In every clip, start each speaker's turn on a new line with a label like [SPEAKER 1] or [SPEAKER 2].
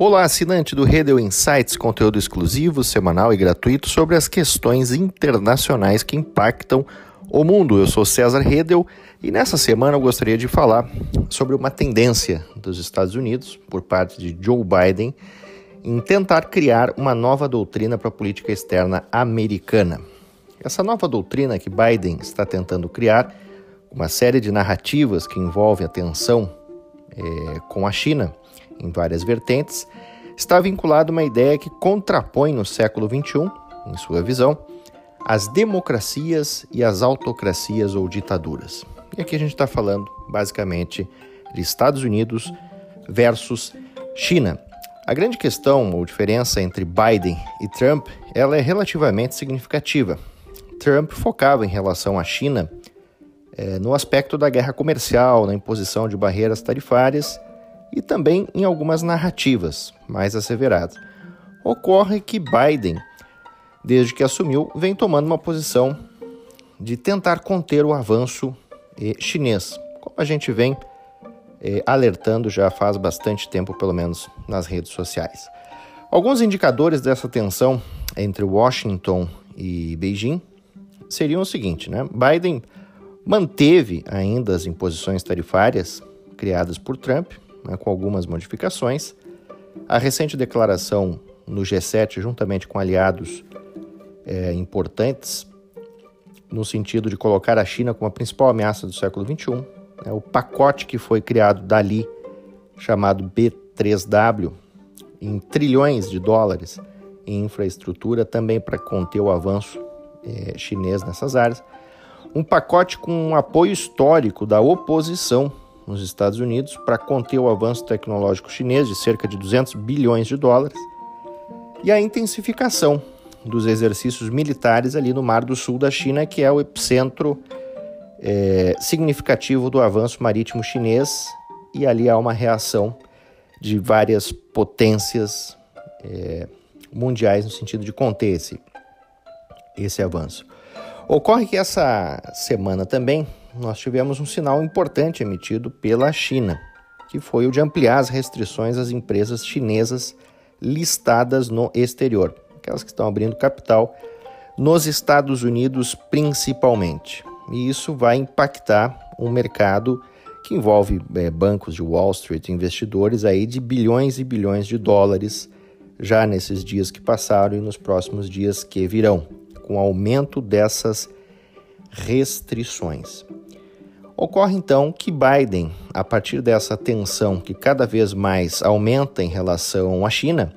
[SPEAKER 1] Olá, assinante do Redel Insights, conteúdo exclusivo, semanal e gratuito sobre as questões internacionais que impactam o mundo. Eu sou César Redel e nessa semana eu gostaria de falar sobre uma tendência dos Estados Unidos, por parte de Joe Biden, em tentar criar uma nova doutrina para a política externa americana. Essa nova doutrina que Biden está tentando criar, uma série de narrativas que envolve a tensão é, com a China, em várias vertentes, está vinculado uma ideia que contrapõe no século XXI, em sua visão, as democracias e as autocracias ou ditaduras. E aqui a gente está falando, basicamente, de Estados Unidos versus China. A grande questão ou diferença entre Biden e Trump, ela é relativamente significativa. Trump focava em relação à China é, no aspecto da guerra comercial, na imposição de barreiras tarifárias e também em algumas narrativas mais asseveradas. Ocorre que Biden, desde que assumiu, vem tomando uma posição de tentar conter o avanço eh, chinês, como a gente vem eh, alertando já faz bastante tempo, pelo menos nas redes sociais. Alguns indicadores dessa tensão entre Washington e Beijing seriam o seguinte, né? Biden manteve ainda as imposições tarifárias criadas por Trump, né, com algumas modificações. A recente declaração no G7, juntamente com aliados é, importantes, no sentido de colocar a China como a principal ameaça do século XXI, né, o pacote que foi criado dali, chamado B3W, em trilhões de dólares em infraestrutura, também para conter o avanço é, chinês nessas áreas. Um pacote com um apoio histórico da oposição nos Estados Unidos para conter o avanço tecnológico chinês de cerca de 200 bilhões de dólares e a intensificação dos exercícios militares ali no Mar do Sul da China, que é o epicentro é, significativo do avanço marítimo chinês, e ali há uma reação de várias potências é, mundiais no sentido de conter esse, esse avanço. Ocorre que essa semana também nós tivemos um sinal importante emitido pela China, que foi o de ampliar as restrições às empresas chinesas listadas no exterior, aquelas que estão abrindo capital nos Estados Unidos principalmente. E isso vai impactar um mercado que envolve é, bancos de Wall Street, investidores aí de bilhões e bilhões de dólares já nesses dias que passaram e nos próximos dias que virão, com o aumento dessas restrições. Ocorre então que Biden, a partir dessa tensão que cada vez mais aumenta em relação à China,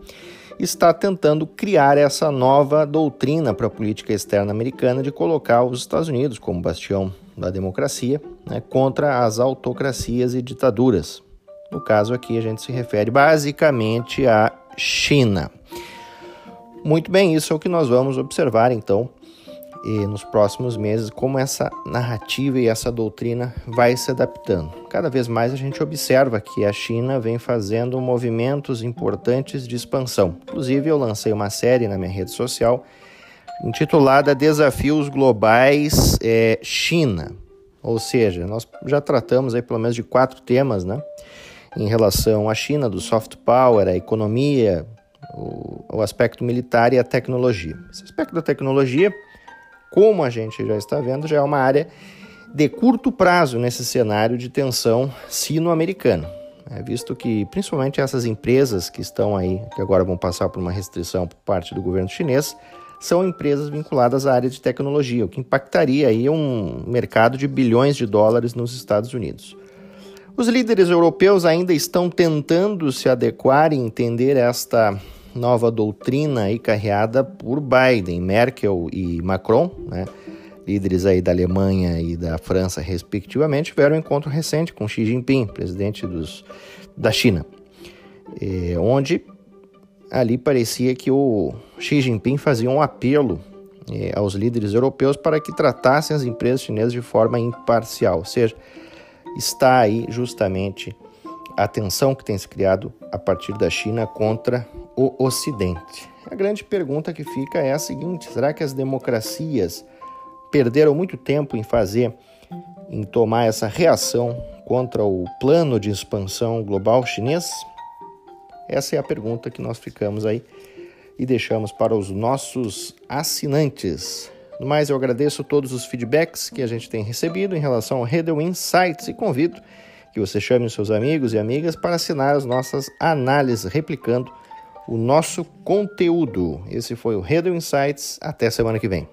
[SPEAKER 1] está tentando criar essa nova doutrina para a política externa americana de colocar os Estados Unidos como bastião da democracia né, contra as autocracias e ditaduras. No caso aqui, a gente se refere basicamente à China. Muito bem, isso é o que nós vamos observar então nos próximos meses como essa narrativa e essa doutrina vai se adaptando. Cada vez mais a gente observa que a China vem fazendo movimentos importantes de expansão. Inclusive, eu lancei uma série na minha rede social intitulada Desafios Globais é, China. Ou seja, nós já tratamos aí pelo menos de quatro temas, né? Em relação à China, do soft power, a economia, o, o aspecto militar e a tecnologia. Esse aspecto da tecnologia como a gente já está vendo, já é uma área de curto prazo nesse cenário de tensão sino-americana. É visto que principalmente essas empresas que estão aí, que agora vão passar por uma restrição por parte do governo chinês, são empresas vinculadas à área de tecnologia, o que impactaria aí um mercado de bilhões de dólares nos Estados Unidos. Os líderes europeus ainda estão tentando se adequar e entender esta nova doutrina aí carreada por Biden, Merkel e Macron, né? líderes aí da Alemanha e da França, respectivamente, tiveram um encontro recente com Xi Jinping, presidente dos, da China, é, onde ali parecia que o Xi Jinping fazia um apelo é, aos líderes europeus para que tratassem as empresas chinesas de forma imparcial, ou seja, está aí justamente a tensão que tem se criado a partir da China contra o Ocidente. A grande pergunta que fica é a seguinte: será que as democracias perderam muito tempo em fazer, em tomar essa reação contra o plano de expansão global chinês? Essa é a pergunta que nós ficamos aí e deixamos para os nossos assinantes. No mais, eu agradeço todos os feedbacks que a gente tem recebido em relação ao Redel Insights e convido que você chame os seus amigos e amigas para assinar as nossas análises, replicando o nosso conteúdo. Esse foi o Redel Insights. Até semana que vem.